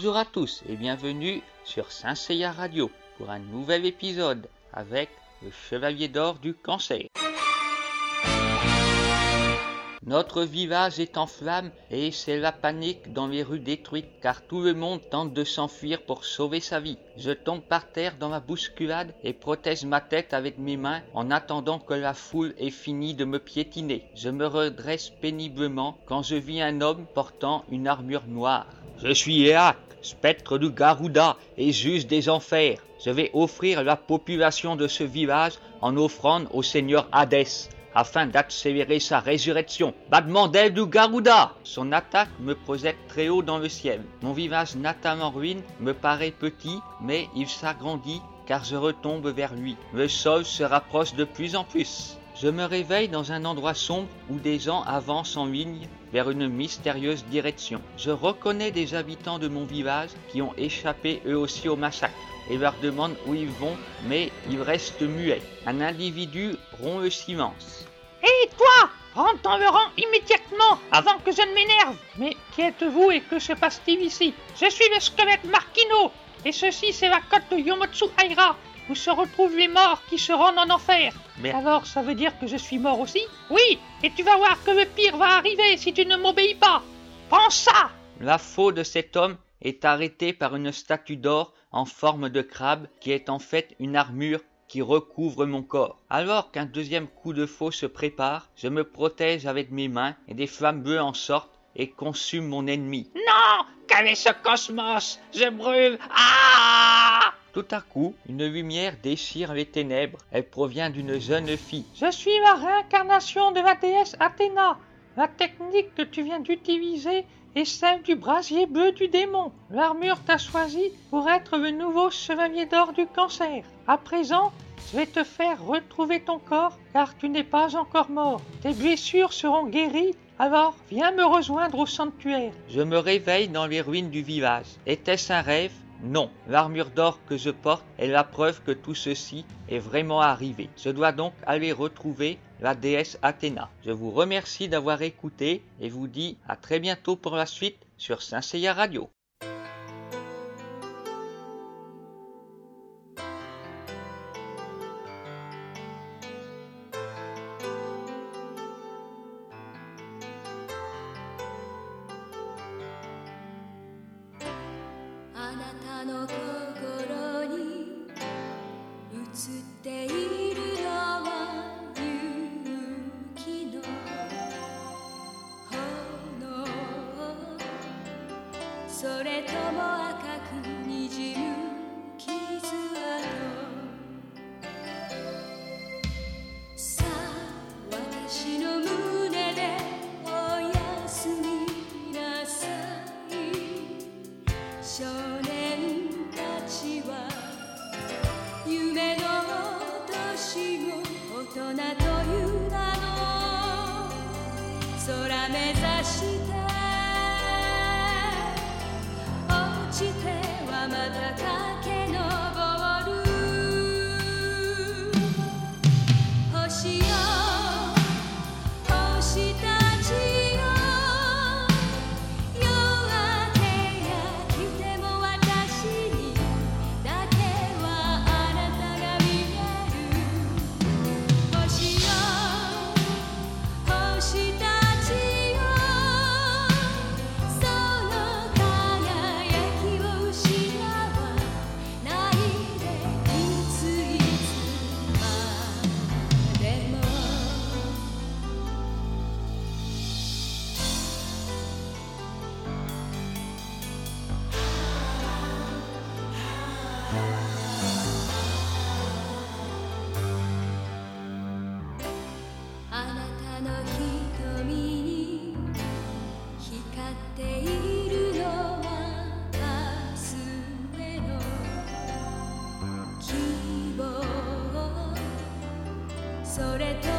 Bonjour à tous et bienvenue sur Saint Seiya Radio pour un nouvel épisode avec le Chevalier d'Or du Cancer. Notre village est en flammes et c'est la panique dans les rues détruites car tout le monde tente de s'enfuir pour sauver sa vie. Je tombe par terre dans ma bousculade et protège ma tête avec mes mains en attendant que la foule ait fini de me piétiner. Je me redresse péniblement quand je vis un homme portant une armure noire. Je suis Eak, spectre du Garuda et juge des enfers. Je vais offrir la population de ce village en offrande au seigneur Hadès afin d'accélérer sa résurrection. Badmandel du Garuda Son attaque me projette très haut dans le ciel. Mon village natal en ruine me paraît petit, mais il s'agrandit car je retombe vers lui. Le sol se rapproche de plus en plus. Je me réveille dans un endroit sombre où des gens avancent en ligne vers une mystérieuse direction. Je reconnais des habitants de mon village qui ont échappé eux aussi au massacre et leur demande où ils vont, mais ils restent muets. Un individu rompt le silence. Hé toi Rentre dans le rang immédiatement avant que je ne m'énerve Mais qui êtes-vous et que se passe-t-il ici? Je suis le squelette Marquino et ceci c'est la côte de Yomotsu Aira où se retrouvent les morts qui se rendent en enfer. Mais alors ça veut dire que je suis mort aussi? Oui Et tu vas voir que le pire va arriver si tu ne m'obéis pas. Pense ça! La faux de cet homme est arrêtée par une statue d'or en forme de crabe qui est en fait une armure qui recouvre mon corps. Alors qu'un deuxième coup de faux se prépare, je me protège avec mes mains et des flammes bleues en sortent et consument mon ennemi. Non! Quel est ce cosmos? Je brûle. Ah Tout à coup, une lumière déchire les ténèbres. Elle provient d'une jeune fille. Je suis la réincarnation de la déesse Athéna. La technique que tu viens d'utiliser est celle du brasier bleu du démon. L'armure t'a choisi pour être le nouveau chevalier d'or du cancer. À présent, je vais te faire retrouver ton corps car tu n'es pas encore mort. Tes blessures seront guéries. Alors, viens me rejoindre au sanctuaire. Je me réveille dans les ruines du village. Était-ce un rêve? Non, l'armure d'or que je porte est la preuve que tout ceci est vraiment arrivé. Je dois donc aller retrouver la déesse Athéna. Je vous remercie d'avoir écouté et vous dis à très bientôt pour la suite sur Saint Seiya Radio. あの心に映っているのは勇気の炎。それとも赤くにじむそらめざしておちてはまたかけ上る星よそれと